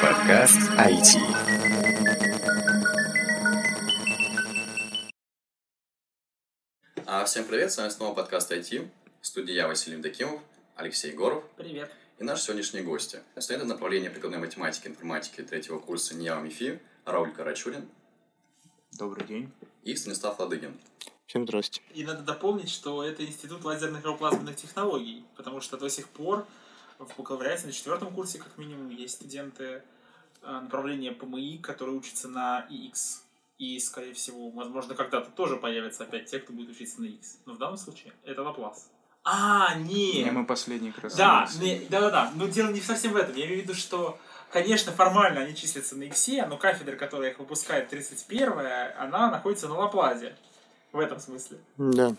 Подкаст IT. А, Всем привет, с вами снова подкаст IT. В студии я, Василий Евдокимов, Алексей Егоров Привет. и наши сегодняшние гости. Студенты направления прикладной математики и информатики третьего курса НИА МИФИ Рауль Карачурин Добрый день. и Станислав Ладыгин. Всем здрасте. И надо дополнить, что это институт лазерных и плазменных технологий, потому что до сих пор в бакалавриате на четвертом курсе, как минимум, есть студенты э, направления ПМИ, которые учатся на ИХ. И, скорее всего, возможно, когда-то тоже появятся опять те, кто будет учиться на X. Но в данном случае это Лаплас. А, Не, не! мы последний раз. Да, не- да-да-да. Но дело не совсем в этом. Я имею в виду, что, конечно, формально они числятся на Иксе, но кафедра, которая их выпускает 31 она находится на Лаплазе. В этом смысле. Да.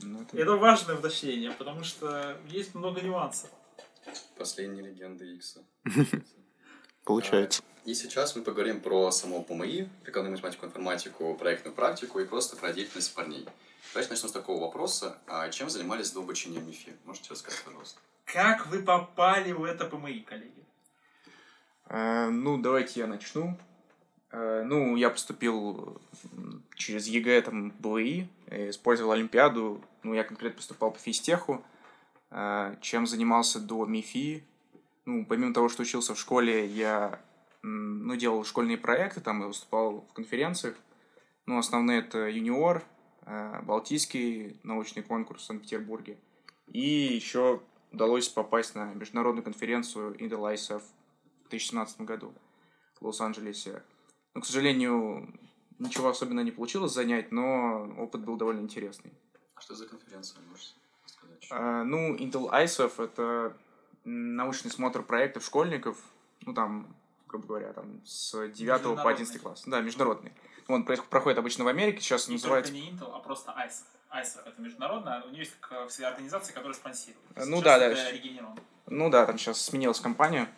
Ну, это- Это важное уточнение, потому что есть много нюансов. Последние легенды Икса. Получается. И сейчас мы поговорим про само ПМИ, прикладную математику, информатику, проектную практику и просто про деятельность парней. Давайте начнем с такого вопроса. А чем занимались до обучения МИФИ? Можете рассказать, пожалуйста? Как вы попали в это ПМИ, коллеги? Э, ну, давайте я начну. Э, ну, я поступил через ЕГЭ, там, БВИ, использовал Олимпиаду. Ну, я конкретно поступал по физтеху. Э, чем занимался до МИФИ? Ну, помимо того, что учился в школе, я ну, делал школьные проекты, там, и выступал в конференциях. Ну, основные это юниор, э, Балтийский научный конкурс в Санкт-Петербурге. И еще удалось попасть на международную конференцию ISF в 2017 году в Лос-Анджелесе. Но, к сожалению, ничего особенно не получилось занять, но опыт был довольно интересный. А что за конференция, можете ну, Intel ISF — это научный смотр проектов школьников, ну, там, грубо говоря, там, с 9 по 11 Международный. класс. Да, международный. Он проходит обычно в Америке, сейчас И называется... не Intel, а просто ISA. ISA это международная, у нее есть как которая спонсирует. Э, ну да, да. Ну да, там сейчас сменилась компания.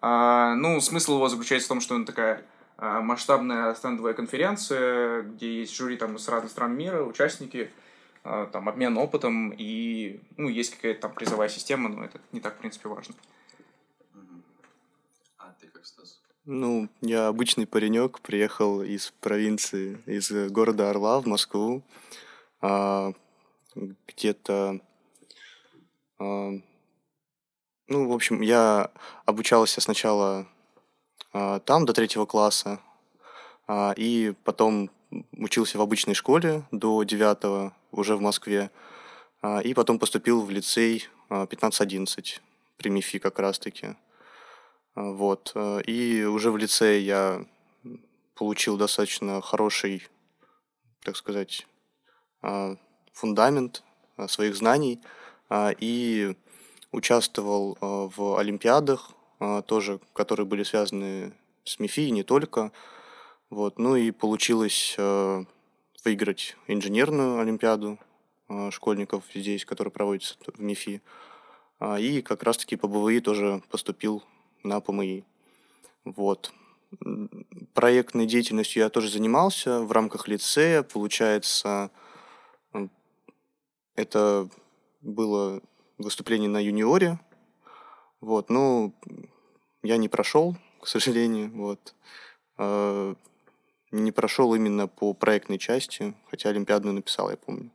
А, ну, смысл его заключается в том, что он такая а, масштабная стендовая конференция, где есть жюри там с разных стран мира, участники, а, там обмен опытом и, ну, есть какая-то там призовая система, но это не так, в принципе, важно. А ты как, Стас? Ну, я обычный паренек, приехал из провинции, из э, города Орла в Москву. А, где-то... а, ну, в общем, я обучался сначала а, там до третьего класса, а, и потом учился в обычной школе до девятого, уже в Москве, а, и потом поступил в лицей а, 15-11 при МИФИ как раз-таки. А, Вот. э, И уже в лицее я получил достаточно хороший, так сказать, а, фундамент а, своих знаний а, и участвовал а, в олимпиадах, а, тоже, которые были связаны с МИФИ, и не только. Вот. Ну и получилось э, выиграть инженерную олимпиаду а, школьников здесь, которая проводится в МИФИ. А, И как раз-таки по БВИ тоже поступил на ПМИ. Вот. Проектной деятельностью я тоже занимался в рамках лицея. Получается, это было выступление на юниоре. Вот, ну, я не прошел, к сожалению, вот. Не прошел именно по проектной части, хотя Олимпиадную написал, я помню.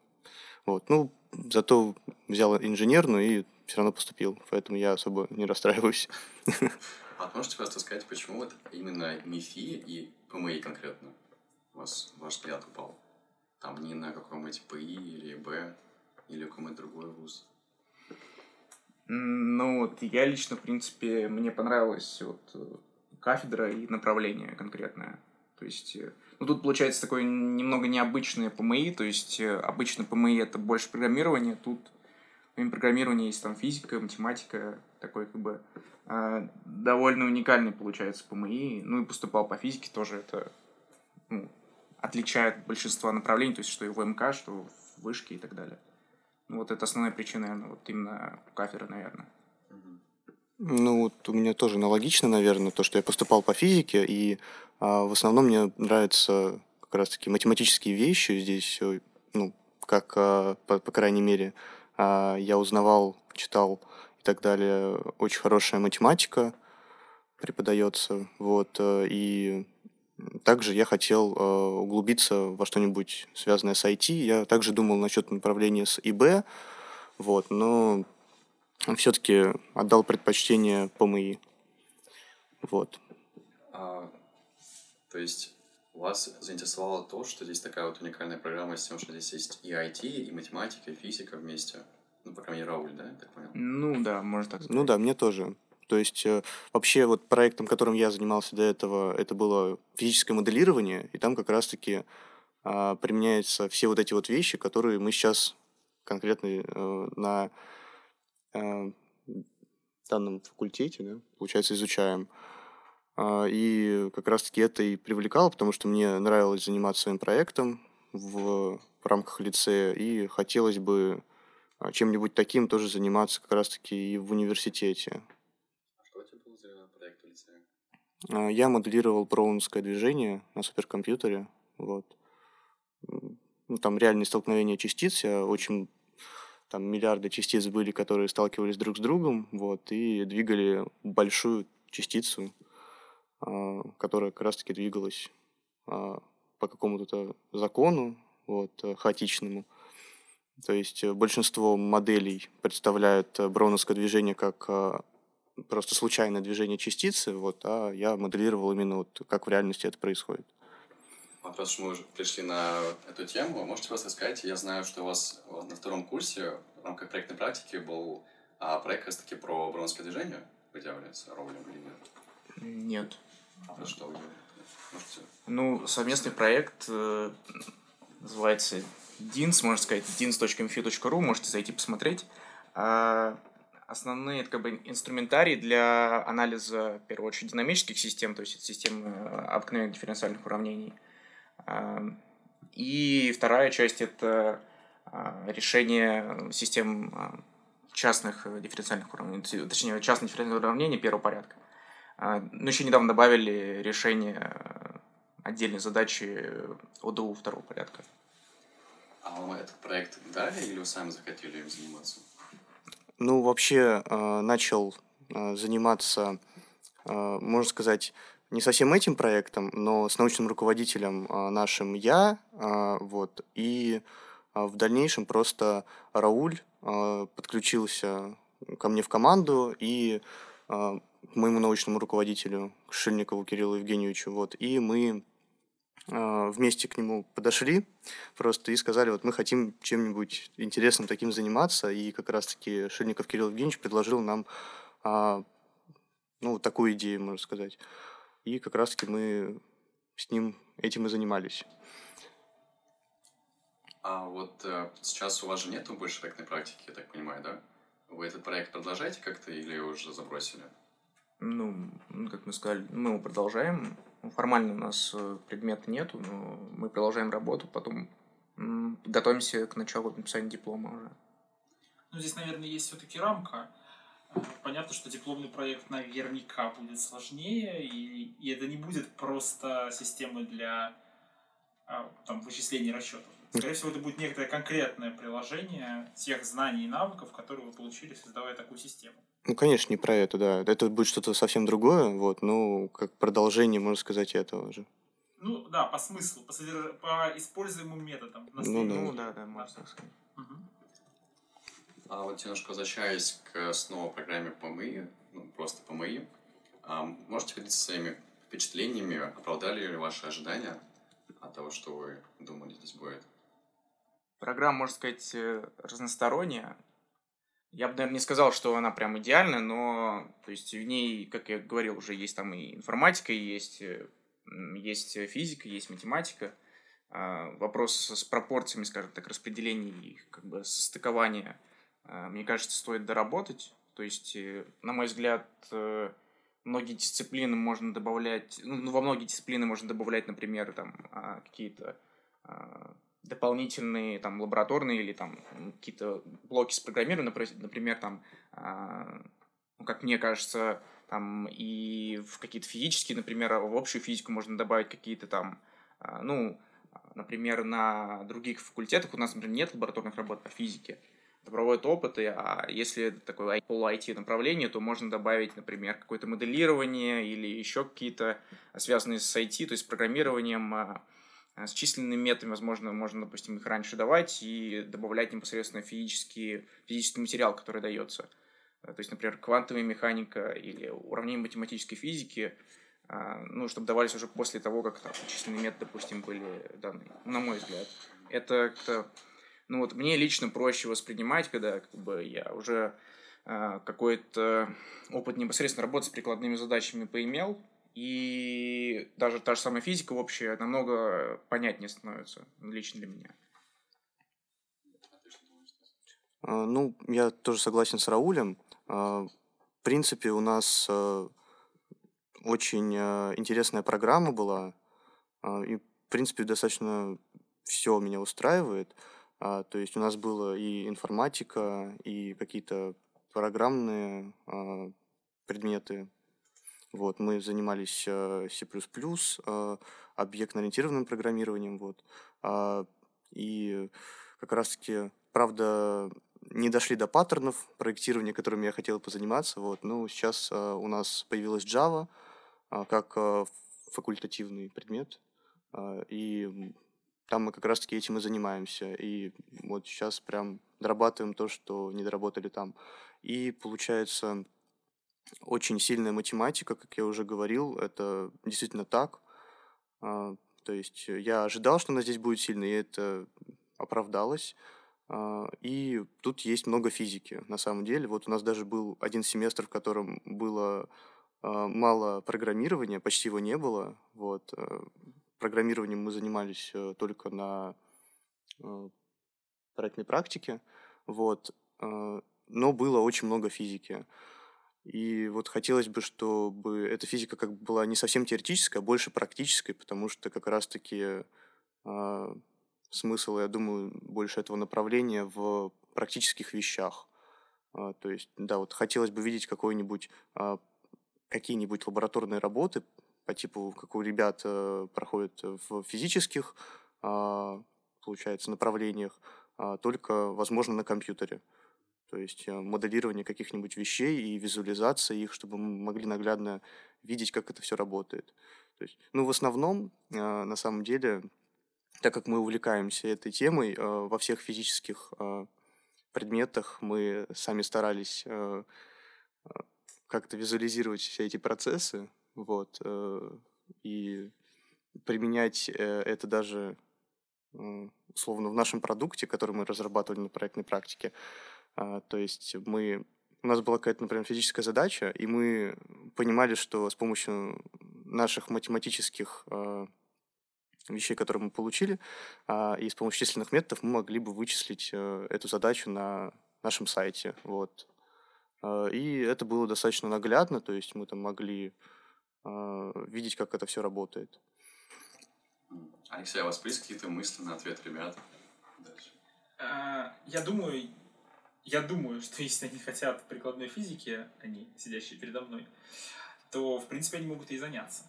Вот, ну, зато взял инженерную и все равно поступил, поэтому я особо не расстраиваюсь. А можете просто сказать, почему вот именно МИФИ и ПМИ конкретно у вас ваш взгляд упал? Там не на каком-нибудь ПИ или Б, или какой-нибудь другой вуз? Ну, вот я лично, в принципе, мне понравилась вот э, кафедра и направление конкретное. То есть, э, ну, тут получается такое немного необычное ПМИ, то есть, э, обычно ПМИ это больше программирование, тут помимо программирования есть там физика, математика, такой как бы э, довольно уникальный получается ПМИ. Ну, и поступал по физике тоже, это ну, отличает большинство направлений, то есть, что и в МК, что в вышке и так далее. Ну, вот это основная причина, наверное, вот именно кафедры, наверное. Ну, вот у меня тоже аналогично, наверное, то, что я поступал по физике, и а, в основном мне нравятся как раз-таки математические вещи здесь, э, ну, как, а, по, по крайней мере, а, я узнавал, читал и так далее. Очень хорошая математика преподается, вот, и также я хотел углубиться во что-нибудь связанное с IT. Я также думал насчет направления с ИБ, вот, но все-таки отдал предпочтение ПМИ. Вот. А, то есть вас заинтересовало то, что здесь такая вот уникальная программа с тем, что здесь есть и IT, и математика, и физика вместе. Ну, по крайней мере, Рауль, да, я так понял? Ну да, можно так сказать. Ну да, мне тоже. То есть э, вообще вот проектом, которым я занимался до этого, это было физическое моделирование, и там как раз-таки а, применяются все вот эти вот вещи, которые мы сейчас конкретно э, на э, данном факультете, да, получается, изучаем. А, и как раз-таки это и привлекало, потому что мне нравилось заниматься своим проектом в, в рамках лицея, и хотелось бы а, чем-нибудь таким тоже заниматься как раз-таки и в университете. А что это был за проект в лицее? А, я моделировал броуновское движение на суперкомпьютере. Вот. Ну, там реальные столкновения частиц. Я очень там миллиарды частиц были, которые сталкивались друг с другом, вот, и двигали большую частицу, э, которая как раз-таки двигалась э, по какому-то закону, вот, э, хаотичному. То есть э, большинство моделей представляют э, броуновское движение как просто случайное движение частицы, вот, а я моделировал именно вот как в реальности это происходит. Вопрос, что мы уже пришли на эту тему, можете просто сказать, я знаю, что у вас на втором курсе в рамках проектной практики был а, проект как раз-таки про бронское движение. Вы делали с Роулем или нет? Нет. А что вы делали? Можете... Ну, совместный проект э, называется DINS, можно сказать, dins.mfu.ru, можете зайти посмотреть. А, основные это как бы инструментарии для анализа, в первую очередь, динамических систем, то есть системы обыкновенных дифференциальных уравнений – и вторая часть – это а, решение систем а, частных дифференциальных уравнений, точнее, частных дифференциальных уравнений первого порядка. А, Но ну, еще недавно добавили решение отдельной задачи ОДУ второго порядка. А вам этот проект дали или вы сами захотели им заниматься? Ну, вообще, начал заниматься, можно сказать, не совсем этим проектом, но с научным руководителем а, нашим я, а, вот, и а, в дальнейшем просто Рауль подключился ко мне в команду и к моему научному руководителю, к Шильникову Кириллу Евгеньевичу, вот, и мы вместе к нему подошли просто и сказали, вот мы хотим чем-нибудь интересным таким заниматься, и как раз-таки Шильников Кирилл Евгеньевич предложил нам ну, такую идею, можно сказать. И как раз-таки мы с ним этим и занимались. А вот э, сейчас у вас же нету больше проектной практики, я так понимаю, да? Вы этот проект продолжаете как-то или уже забросили? Ну, как мы сказали, мы его продолжаем. Формально у нас э, предмета нету, но мы продолжаем работу, потом готовимся к началу написания диплома уже. Ну, здесь, наверное, есть все-таки рамка. Понятно, что дипломный проект наверняка будет сложнее, и, и это не будет просто системы для а, там, вычислений расчетов. Скорее всего, это будет некоторое конкретное приложение тех знаний и навыков, которые вы получили, создавая такую систему. Ну, конечно, не про это, да. Это будет что-то совсем другое, вот, ну, как продолжение, можно сказать, этого же. Ну, да, по смыслу, по, содерж... по используемым методам. Ну, да. ну, да, да, можно так сказать. Угу. А вот немножко возвращаясь к снова программе ПМИ, ну, просто ПМИ, а можете поделиться своими впечатлениями, оправдали ли ваши ожидания от того, что вы думали здесь будет? Программа, можно сказать, э, разносторонняя. Я бы, наверное, не сказал, что она прям идеальная, но то есть в ней, как я говорил, уже есть там и информатика, есть, э, есть физика, есть математика. А, вопрос с пропорциями, скажем так, распределения их, как бы состыкования мне кажется, стоит доработать. То есть, э, на мой взгляд, э, многие дисциплины можно добавлять, ну, ну, во многие дисциплины можно добавлять, например, там, а, какие-то а, дополнительные там лабораторные или там какие-то блоки с программированием, например, там, а, ну, как мне кажется, там и в какие-то физические, например, в общую физику можно добавить какие-то там, ну, например, на других факультетах у нас, например, нет лабораторных работ по физике, проводят опыты, а если это такое полу-IT направление, то можно добавить, например, какое-то моделирование или еще какие-то связанные с IT, то есть с программированием, а, а, с численными методами, возможно, можно, допустим, их раньше давать и добавлять непосредственно физический, физический материал, который дается. То есть, например, квантовая механика или уравнение математической физики, ну, чтобы давались уже после того, как там, численные методы, допустим, были даны, на мой взгляд. Это как-то ну вот мне лично проще воспринимать, когда как бы я уже э, какой-то опыт непосредственно работы с прикладными задачами поимел, и даже та же самая физика общая намного понятнее становится лично для меня. А, ну, я тоже согласен с Раулем. А, в принципе, у нас а, очень интересная программа была, и, в принципе, достаточно все меня устраивает. А, то есть у нас было и информатика, и какие-то программные а, предметы. Вот, мы занимались а, C++, а, объектно-ориентированным программированием. Вот, а, и как раз-таки, правда, не дошли до паттернов проектирования, которыми я хотел позаниматься. Вот, но сейчас а, у нас появилась Java как а, факультативный предмет. И там мы как раз-таки этим и занимаемся. И вот сейчас прям дорабатываем то, что не доработали там. И получается очень сильная математика, как я уже говорил, это действительно так. А, то есть я ожидал, что она здесь будет сильной, и это оправдалось. А, и тут есть много физики, на самом деле. Вот у нас даже был один семестр, в котором было а, мало программирования, почти его не было. Вот программированием мы занимались э, только на э, проектной практике, вот, э, но было очень много физики. И вот хотелось бы, чтобы эта физика как бы была не совсем теоретическая, а больше практической, потому что как раз-таки э, смысл, я думаю, больше этого направления в практических вещах. Э, то есть, да, вот хотелось бы видеть какой-нибудь э, какие-нибудь лабораторные работы по типу, как у ребят э, проходят в физических, э, получается, направлениях, э, только, возможно, на компьютере. То есть э, моделирование каких-нибудь вещей и визуализация их, чтобы мы могли наглядно видеть, как это все работает. То есть, ну, в основном, э, на самом деле, так как мы увлекаемся этой темой, э, во всех физических э, предметах мы сами старались э, э как-то визуализировать все эти процессы, вот, э, и применять э, это даже условно в нашем продукте, который мы разрабатывали на проектной практике. А, то есть мы у нас была какая-то, например, физическая задача, и мы понимали, что с помощью наших математических э, вещей, которые мы получили, а, и с помощью численных методов мы могли бы вычислить эту задачу на нашем сайте. Вот. И это было достаточно наглядно, то есть мы там могли видеть, как это все работает. Алексей, а у вас есть какие-то мысли на ответ ребят? Дальше. А, я думаю, я думаю, что если они хотят прикладной физики, они, сидящие передо мной, то, в принципе, они могут и заняться.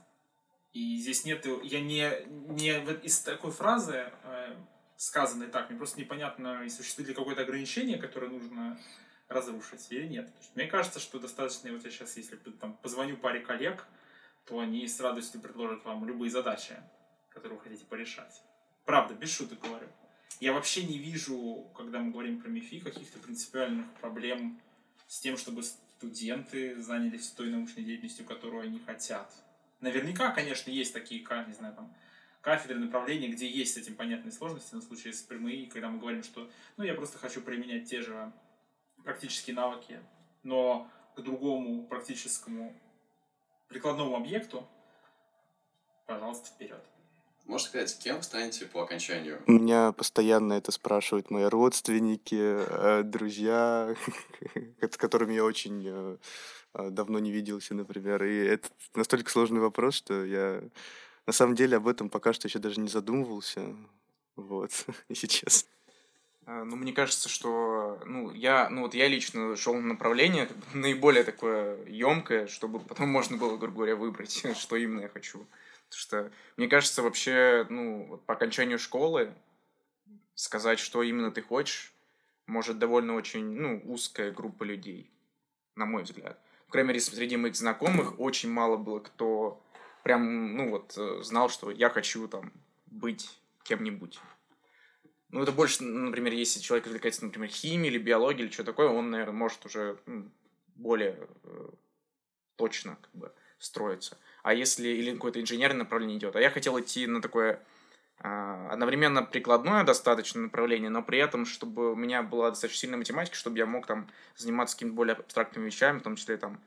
И здесь нет, я не, не из такой фразы, э, сказанной так, мне просто непонятно, существует ли какое-то ограничение, которое нужно разрушить или нет. Мне кажется, что достаточно, вот я сейчас, если там, позвоню паре коллег, то они с радостью предложат вам любые задачи, которые вы хотите порешать. Правда, без шуток говорю. Я вообще не вижу, когда мы говорим про МИФИ, каких-то принципиальных проблем с тем, чтобы студенты занялись той научной деятельностью, которую они хотят. Наверняка, конечно, есть такие, не знаю, там, кафедры, направления, где есть с этим понятные сложности, на случае с ПМИ, когда мы говорим, что ну, я просто хочу применять те же практические навыки, но к другому практическому прикладному объекту, пожалуйста, вперед. Можешь сказать, кем вы станете по окончанию? У Меня постоянно это спрашивают мои родственники, э, друзья, с которыми я очень э, э, давно не виделся, например. И это настолько сложный вопрос, что я на самом деле об этом пока что еще даже не задумывался. Вот, если честно. А, ну, мне кажется, что, ну, я, ну, вот я лично шел на направление как бы, наиболее такое емкое, чтобы потом можно было, грубо говоря, выбрать, что именно я хочу. Потому что, мне кажется, вообще, ну, вот по окончанию школы сказать, что именно ты хочешь, может довольно очень, ну, узкая группа людей, на мой взгляд. По крайней мере, среди моих знакомых очень мало было кто прям, ну вот, э, знал, что я хочу там быть кем-нибудь. Ну, это больше, например, если человек увлекается, например, химией или биологией или что такое, он, наверное, может уже более э, точно как бы строиться. А если или какое-то инженерное направление идет. А я хотел идти на такое э, одновременно прикладное достаточно направление, но при этом, чтобы у меня была достаточно сильная математика, чтобы я мог там заниматься какими-то более абстрактными вещами, в том числе там а,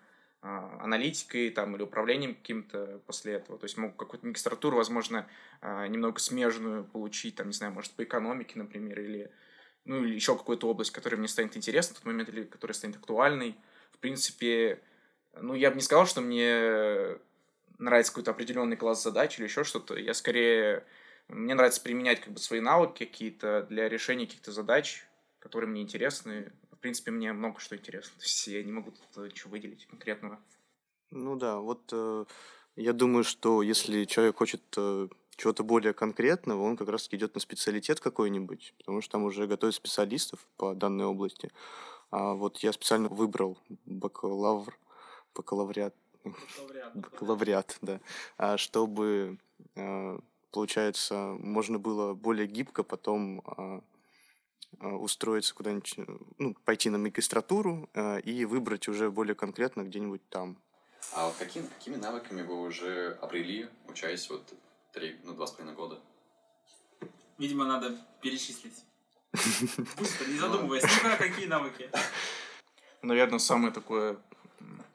аналитикой там, или управлением каким-то после этого. То есть мог какую-то магистратуру, возможно, а, немного смежную получить, там, не знаю, может, по экономике, например, или, ну, или еще какую-то область, которая мне станет интересна в тот момент, или которая станет актуальной. В принципе, ну, я бы не сказал, что мне нравится какой-то определенный класс задач или еще что-то. Я скорее... Мне нравится применять как бы свои навыки какие-то для решения каких-то задач, которые мне интересны, принципе, мне много что интересно. То есть я не могу тут ничего выделить конкретного. Ну да, вот э, я думаю, что если человек хочет э, чего-то более конкретного, он как раз идет на специалитет какой-нибудь, потому что там уже готовят специалистов по данной области. А вот я специально выбрал бакалавр, бакалавриат, бакалавриат, бакалавриат да, а чтобы, э, получается, можно было более гибко потом а, устроиться куда-нибудь, э, ну, пойти на магистратуру э, и выбрать уже более конкретно где-нибудь там. А вот каким, какими навыками вы уже обрели, учась вот три, ну, два с половиной года? Видимо, надо перечислить. Быстро, не задумываясь, ну какие навыки? Наверное, самое такое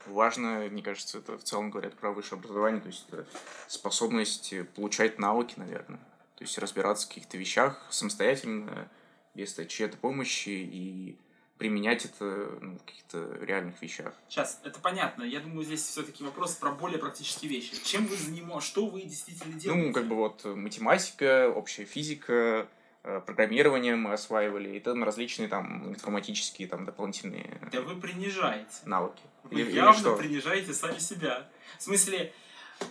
важное, мне кажется, это в целом говорят про высшее образование, то есть это способность получать навыки, наверное. То есть разбираться в каких-то вещах самостоятельно, без чьей-то помощи и применять это ну, в каких-то реальных вещах. Сейчас, это понятно. Я думаю, здесь все-таки вопрос про более практические вещи. Чем вы занимаетесь? Что вы действительно делаете? Ну, как бы вот математика, общая физика, э, программирование мы осваивали, и там различные там информатические там дополнительные Да вы принижаете. навыки. Вы или, явно или что? принижаете сами себя. В смысле,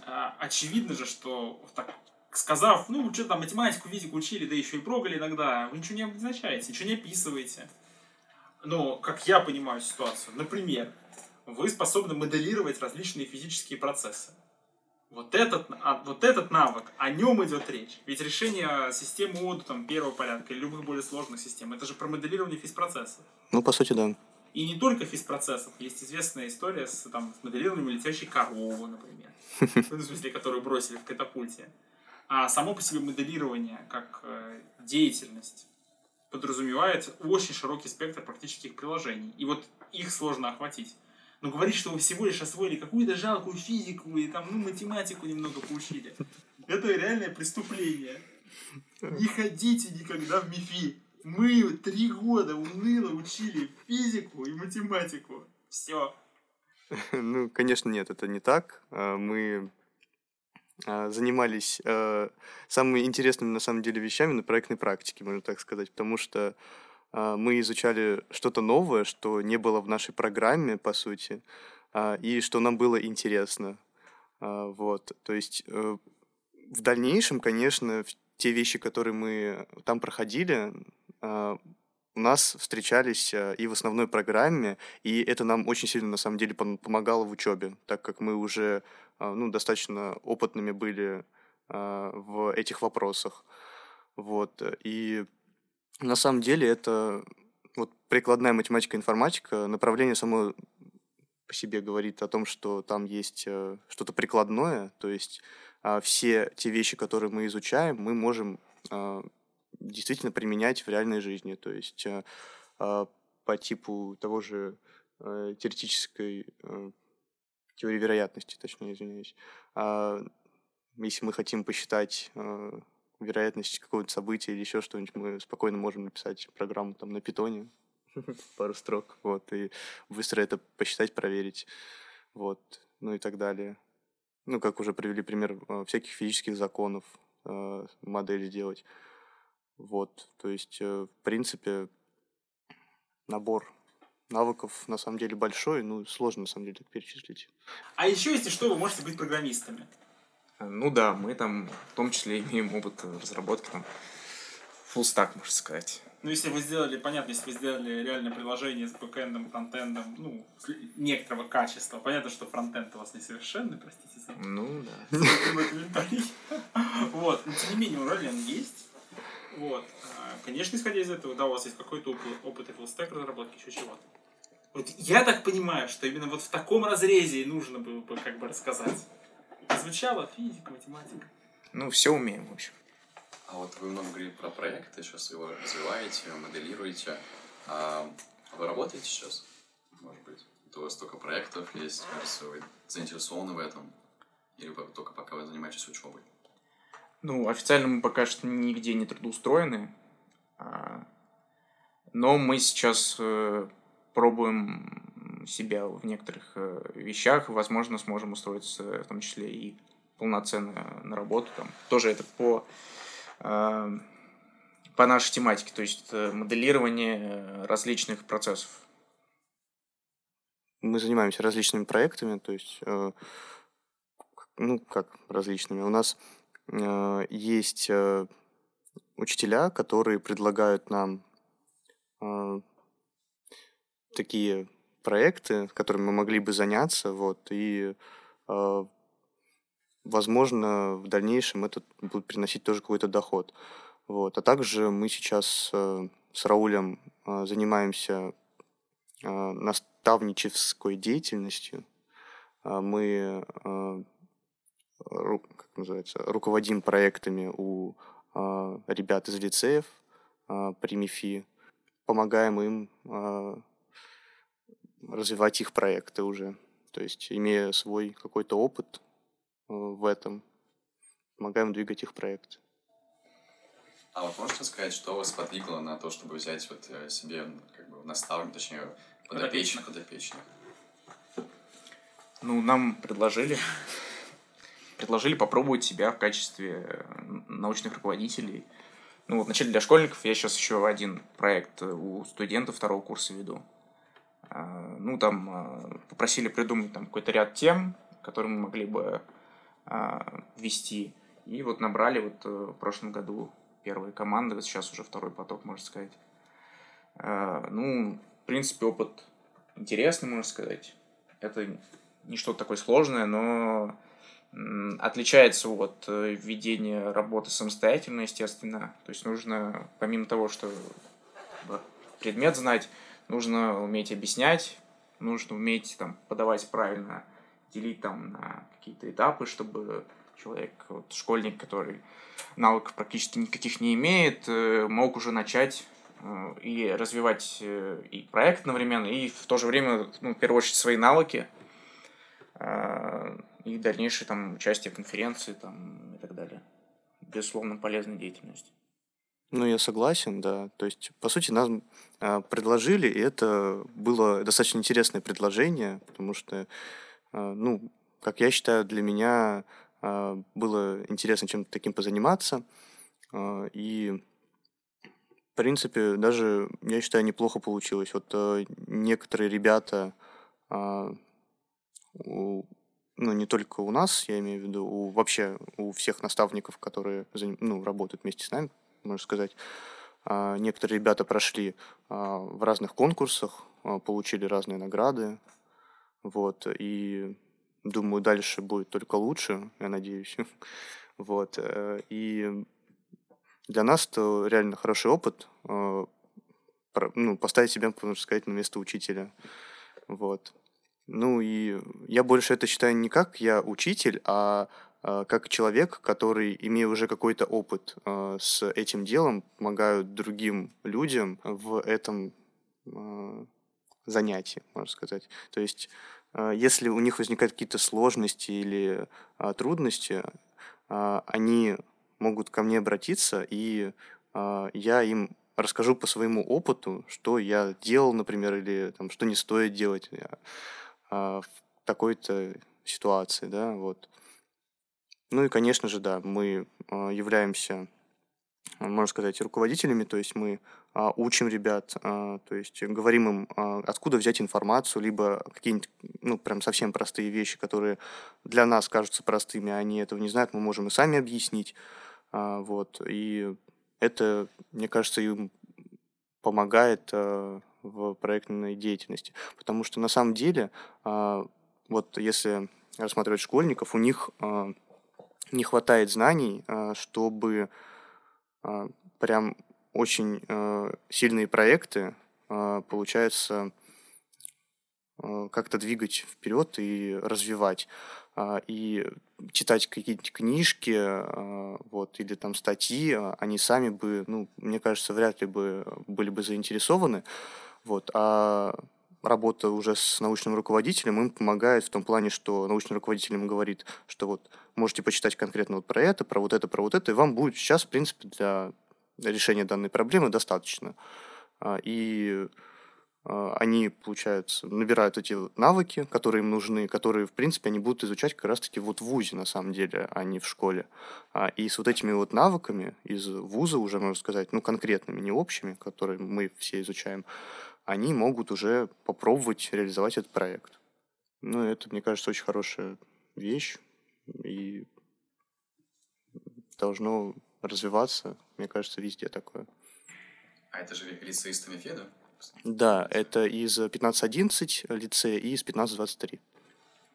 а, очевидно же, что так сказав, ну, что там, математику, физику учили, да еще и прогали иногда, вы ничего не обозначаете, ничего не описываете. Но, как я понимаю ситуацию, например, вы способны моделировать различные физические процессы. Вот этот, а, вот этот навык, о нем идет речь. Ведь решение системы ОДУ там, первого порядка или любых более сложных систем, это же про моделирование физпроцессов. Ну, по сути, да. И не только физпроцессов. Есть известная история с, там, с моделированием летящей коровы, например. В смысле, которую бросили в катапульте. А само по себе моделирование как э, деятельность подразумевает очень широкий спектр практических приложений. И вот их сложно охватить. Но говорить, что вы всего лишь освоили какую-то жалкую физику и там, ну, математику немного поучили, это реальное преступление. Не ходите никогда в МИФИ. Мы три года уныло учили физику и математику. Все. Ну, конечно, нет, это не так. А, мы занимались э, самыми интересными на самом деле вещами на проектной практике, можно так сказать, потому что э, мы изучали что-то новое, что не было в нашей программе, по сути, э, и что нам было интересно. Вот, то есть э, в дальнейшем, конечно, те вещи, которые мы там проходили, у нас встречались и в основной программе, и это нам очень сильно, на самом деле, помогало в учебе, так как мы уже а, ну, достаточно опытными были а, в этих вопросах. Вот. И на самом деле это вот прикладная математика информатика, направление само по себе говорит о том, что там есть э, что-то прикладное, то есть а, все те вещи, которые мы изучаем, мы можем действительно применять в реальной жизни, то есть э, по типу того же э, теоретической теории вероятности, точнее, извиняюсь. А если мы хотим посчитать э, вероятность какого-то события или еще что-нибудь, мы спокойно можем написать программу там на питоне, пару строк, вот, и быстро это посчитать, проверить, вот, ну и так далее. Ну, как уже привели пример э, всяких физических законов, э, модель сделать. Вот, то есть, э, в принципе, набор навыков на самом деле большой, ну, сложно на самом деле так перечислить. А еще, если что, вы можете быть программистами. Ну да, мы там в том числе имеем опыт разработки там full stack, можно сказать. Ну, если вы сделали, понятно, если вы сделали реальное приложение с бэкэндом, фронтендом, ну, некоторого качества, понятно, что фронтенд у вас несовершенный, простите за Ну, да. Вот, но тем не менее, уровень есть. Вот. А, Конечно, исходя из этого, да, у вас есть какой-то опыт, опыт и фуллстек разработки, еще чего-то. Вот я так понимаю, что именно вот в таком разрезе и нужно было бы как бы рассказать. Звучало физика, математика. Ну, все умеем, в общем. А вот вы много говорили про проекты, сейчас его развиваете, моделируете. А вы работаете сейчас? Может быть. У вас столько проектов есть, кажется, вы заинтересованы в этом? Или вы только пока вы занимаетесь учебой? Ну, официально мы пока что нигде не трудоустроены. а, Но мы сейчас э, пробуем себя в некоторых э, вещах. Возможно, сможем устроиться в том числе и полноценно на работу. Там. Тоже это по, э, по нашей тематике, то есть моделирование различных процессов. Мы занимаемся различными проектами, то есть, ну, как различными. У нас есть э, учителя, которые предлагают нам э, такие проекты, которыми мы могли бы заняться, вот, и, э, возможно, в дальнейшем это будет приносить тоже какой-то доход. Вот. А также мы сейчас э, с Раулем э, занимаемся э, наставнической деятельностью. Мы э, как называется, руководим проектами у э, ребят из лицеев э, при МИФИ, помогаем им э, развивать их проекты уже. То есть, имея свой какой-то опыт э, в этом, помогаем двигать их проект. А вот можете сказать, что вас подвигло на то, чтобы взять вот э, себе как бы наставник, точнее, подопечных, подопечных? Ну, нам предложили, предложили попробовать себя в качестве э, научных руководителей. Ну, вот вначале для школьников я сейчас еще один проект у студентов второго курса веду. А, Ну, там а, попросили придумать там какой-то ряд тем, которые мы могли бы а, вести. И вот набрали вот э, в прошлом году первые команды, вот сейчас уже второй поток, можно сказать. А, Ну, в принципе, опыт интересный, можно сказать. Это не что-то такое сложное, но отличается от э, ведения работы самостоятельно, естественно. То есть нужно, помимо того, что предмет знать, нужно уметь объяснять, нужно уметь там, подавать правильно, делить там на какие-то этапы, чтобы человек, вот, школьник, который навыков практически никаких не имеет, э, мог уже начать э, и развивать и проект одновременно, и в то же время, ну, в первую очередь, свои навыки, и дальнейшее там участие в конференции там, и так далее. Безусловно, полезная деятельность. Ну, я согласен, да. То есть, по сути, нам а, предложили, и это было достаточно интересное предложение, потому что, а, ну, как я считаю, для меня а, было интересно чем-то таким позаниматься. А, и, в принципе, даже, я считаю, неплохо получилось. Вот а, некоторые ребята, у- ну, не только у нас, я имею в виду, у, вообще у всех наставников, которые ну, работают вместе с нами, можно сказать. А, Некоторые ребята прошли а, в разных конкурсах, а, получили разные награды. Вот. И думаю, дальше будет только лучше, я надеюсь. Вот. э, И для нас это реально хороший опыт э, ну, поставить себя, можно сказать, на место учителя. Вот. Ну и я больше это считаю не как я учитель, а а, как человек, который, имея уже какой-то опыт а, с этим делом, помогают другим людям в этом а, занятии, можно сказать. То есть, если у них возникают какие-то сложности или трудности, они могут ко мне обратиться, и я им расскажу по своему опыту, что я делал, например, или там, что не стоит делать а, в такой-то ситуации, да, вот. Ну и, конечно же, да, мы а, являемся, а, можно сказать, руководителями, то есть мы учим ребят, то есть говорим им, откуда взять информацию, либо какие-нибудь, ну, прям совсем простые вещи, которые для нас кажутся простыми, они этого не знают, мы можем и сами объяснить, вот, и это, мне кажется, им помогает в проектной деятельности. Потому что на самом деле, э, вот если рассматривать школьников, у них э, не хватает знаний, э, чтобы прям очень сильные проекты, получается, как-то двигать вперед и развивать. И читать какие-то книжки, вот, или там статьи, они сами бы, ну, мне кажется, вряд ли бы были бы заинтересованы. Вот, а работа уже с научным руководителем им помогает в том плане, что научный руководитель им говорит, что вот можете почитать конкретно вот про это, про вот это, про вот это, и вам будет сейчас, в принципе, для решения данной проблемы достаточно. А, и а, они, получается, набирают эти навыки, которые им нужны, которые, в принципе, они будут изучать как раз-таки вот в ВУЗе, на самом деле, а не в школе. А, и с вот этими вот навыками из ВУЗа уже, можно сказать, ну, конкретными, не общими, которые мы все изучаем, они могут уже попробовать реализовать этот проект. Ну, это, мне кажется, очень хорошая вещь, и должно развиваться, мне кажется, везде такое. А это же лицеисты Мефеда? Да, это из 15.11 лицея и из 15.23.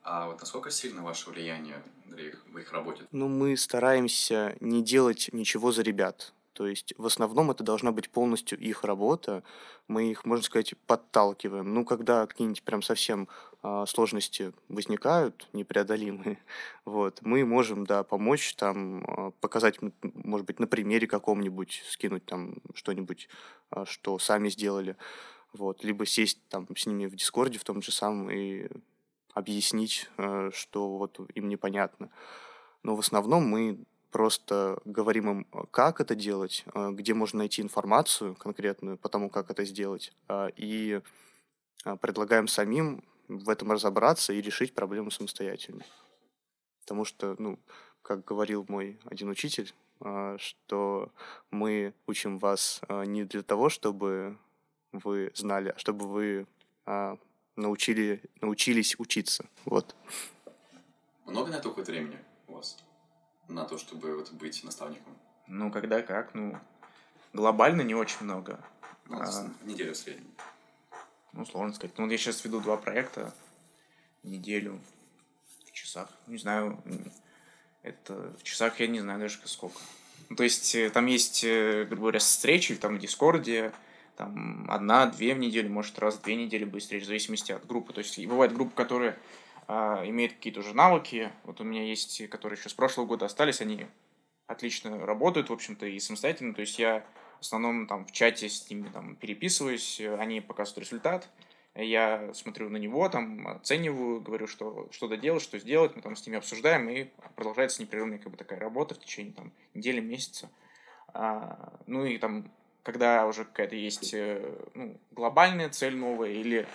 А вот насколько сильно ваше влияние для их, в их работе? Ну, мы стараемся не делать ничего за ребят. То есть в основном это должна быть полностью их работа. Мы их, можно сказать, подталкиваем. Ну, когда какие-нибудь прям совсем э, сложности возникают, непреодолимые, вот, мы можем, да, помочь там, э, показать, может быть, на примере каком-нибудь, скинуть там что-нибудь, э, что сами сделали. Вот, либо сесть там с ними в Дискорде в том же самом и объяснить, э, что вот им непонятно. Но в основном мы просто говорим им, э, как это делать, э, где можно найти информацию конкретную по тому, как это сделать, а, и а, предлагаем самим в этом разобраться и решить проблему самостоятельно. Потому что, ну, как говорил мой один учитель, а, что мы учим вас не для того, чтобы вы знали, а чтобы вы научили, научились учиться. Вот. Много на это уходит времени? На то, чтобы вот быть наставником? Ну, когда как, ну, глобально не очень много. Ну, а, неделю в среднем. Ну, сложно сказать. Ну, вот я сейчас веду два проекта, неделю в часах. Не знаю, это в часах я не знаю даже сколько. Ну, то есть э, там есть, э, грубо говоря, встречи там в Дискорде, там одна-две в неделю, может, раз в две недели будет встреча, в зависимости от группы. То есть бывают группы, которые а, имеют какие-то уже навыки. Вот у меня есть, которые еще с прошлого года остались, они отлично работают, в общем-то, и самостоятельно. То есть я в основном там в чате с ними там переписываюсь, они показывают результат, я смотрю на него, там оцениваю, говорю, что что-то делать, что сделать, мы там с ними обсуждаем, и продолжается непрерывная как бы такая работа в течение там недели, месяца. А, ну и там, когда уже какая-то есть э, ну, глобальная цель новая или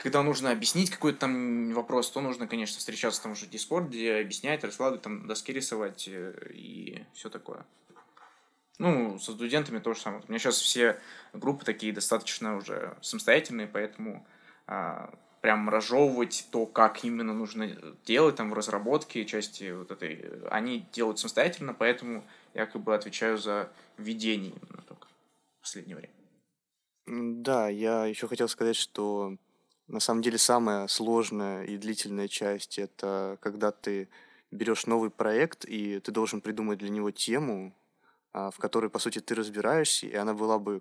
когда нужно объяснить какой-то там вопрос, то нужно, конечно, встречаться там уже в Дискорде, объяснять, раскладывать, там доски рисовать э, и все такое. Ну, со студентами то же самое. У меня сейчас все группы такие достаточно уже самостоятельные, поэтому а, прям разжевывать то, как именно нужно делать там в разработке части вот этой, они делают самостоятельно, поэтому я как бы отвечаю за ведение именно только в последнее время. Да, я еще хотел сказать, что на самом деле самая сложная и длительная часть это когда ты берешь новый проект и ты должен придумать для него тему, а, в которой, по сути, ты разбираешься, и она была бы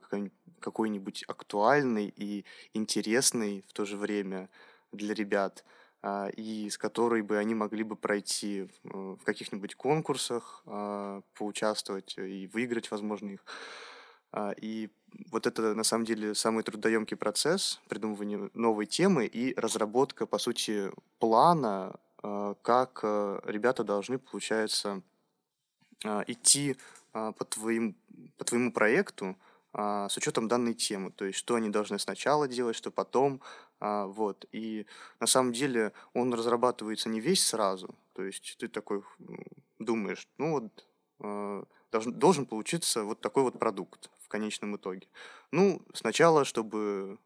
какой-нибудь актуальной и интересной в то же время для ребят, а, и с которой бы они могли бы пройти в каких-нибудь конкурсах, а, поучаствовать и выиграть, возможно, их. А, и вот это на самом деле самый трудоемкий процесс придумывания новой темы и разработка, по сути, плана, а, как а, ребята должны, получается, идти по, твоим, по твоему проекту с учетом данной темы. То есть, что они должны сначала делать, что потом. Вот. И на самом деле он разрабатывается не весь сразу. То есть, ты такой думаешь, ну вот должен, должен получиться вот такой вот продукт в конечном итоге. Ну, сначала, чтобы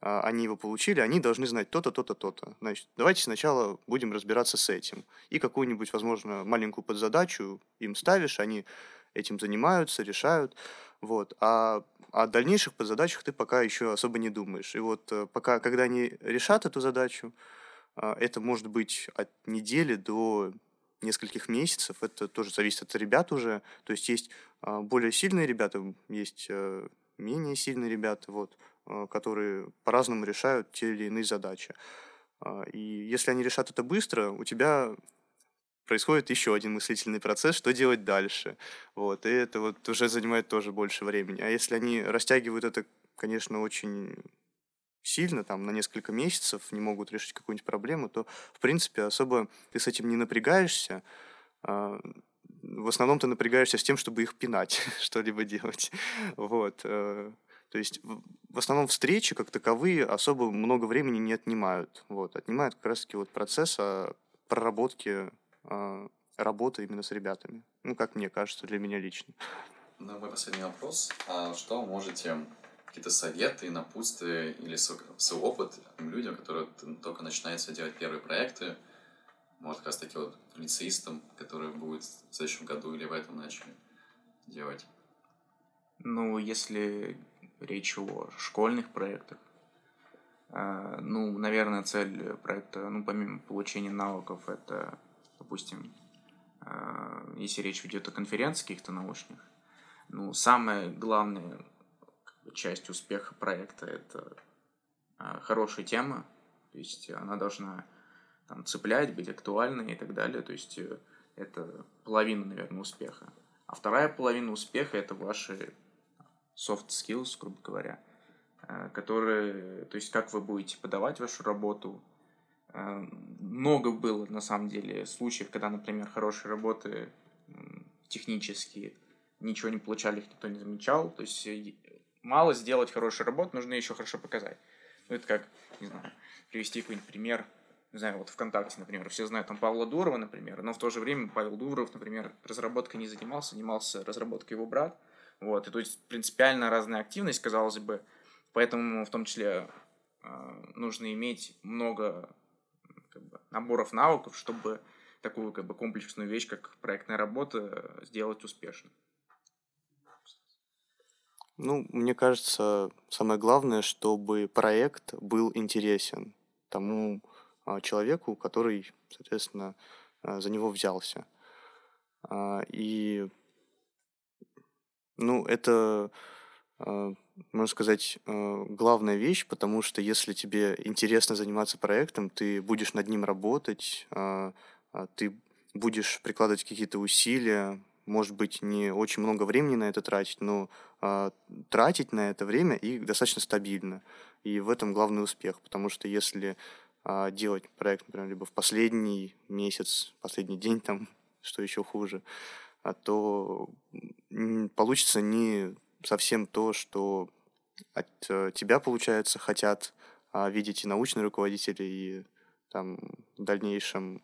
а, они его получили, они должны знать то-то, то-то, то-то. Значит, давайте сначала будем разбираться с этим. И какую-нибудь, возможно, маленькую подзадачу им ставишь, они этим занимаются, решают. Вот. А о дальнейших подзадачах ты пока еще особо не думаешь. И вот э, пока, когда они решат эту задачу, а, это может быть от недели до нескольких месяцев. Это тоже зависит от ребят уже. То есть есть а, более сильные ребята, есть э, менее сильные ребята, вот, а, которые по-разному решают те или иные задачи. И если они решат это быстро, у тебя происходит еще один мыслительный процесс, что делать дальше. Вот, и это вот уже занимает тоже больше времени. А если они растягивают это, конечно, очень сильно, там, на несколько месяцев не могут решить какую-нибудь проблему, то, в принципе, особо ты с этим не напрягаешься. А, в основном ты напрягаешься с тем, чтобы их пинать, что-либо делать. Вот. Э, то есть в основном встречи как таковые особо много времени не отнимают. Вот. Отнимают как раз-таки вот процесс проработки а, работы именно с ребятами. Ну, как мне кажется, для меня лично. Ну, мой последний вопрос. А что можете какие-то советы, напутствия или свой, свой опыт людям, которые только начинаются делать первые проекты, может, как раз таки вот лицеистам, которые будут в следующем году или в этом начали делать? Ну, если речь о школьных проектах, э, ну, наверное, цель проекта, ну, помимо получения навыков, это, допустим, э, если речь идет о конференциях каких-то научных, ну, самое главное часть успеха проекта это а, хорошая тема, то есть она должна там, цеплять, быть актуальной и так далее. То есть э, это половина, наверное, успеха. А вторая половина успеха это ваши soft skills, грубо говоря, э, которые, то есть как вы будете подавать вашу работу. Э, много было, на самом деле, случаев, когда, например, хорошие работы технические, ничего не получали, их никто не замечал. То есть мало сделать хорошую работу, нужно еще хорошо показать. Ну, это как, не знаю, привести какой-нибудь пример, не знаю, вот ВКонтакте, например, все знают там Павла Дурова, например, но в то же время Павел Дуров, например, разработкой не занимался, занимался разработкой его брат, вот, и то есть принципиально разная активность, казалось бы, поэтому в том числе э, нужно иметь много как бы, наборов навыков, чтобы такую как бы комплексную вещь, как проектная работа, сделать успешно. Ну, мне кажется, самое главное, чтобы проект был интересен тому а, человеку, который, соответственно, а, за него взялся. А, и, ну, это, можно сказать, главная вещь, потому что если тебе интересно заниматься проектом, ты будешь над ним работать, ты будешь прикладывать какие-то усилия, может быть, не очень много времени на это тратить, но э, тратить на это время и достаточно стабильно. И в этом главный успех, потому что если э, делать проект, например, либо в последний месяц, последний день, там, что еще хуже, а то получится не совсем то, что от э, тебя, получается, хотят видеть и научные руководители, и там в дальнейшем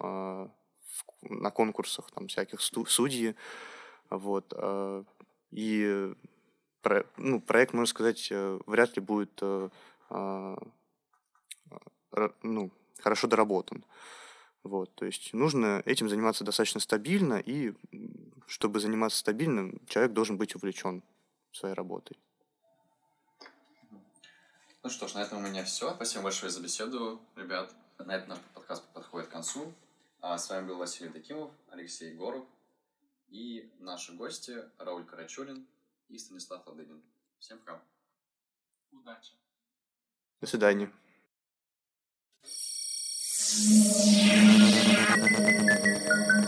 на конкурсах там всяких судьи. Вот. А, и ну, проект, можно сказать, э, вряд ли будет э, ну, хорошо доработан. Вот, то есть нужно этим заниматься достаточно стабильно, и чтобы заниматься стабильным, человек должен быть увлечен своей работой. Ну что ж, на этом у меня все. Спасибо большое за беседу, ребят. На этом наш подкаст подходит к концу. А, с вами был Василий Такимов, Алексей Егоров и наши гости Рауль Карачулин и Станислав Ладыгин. Всем пока. Удачи. До свидания. Thank you.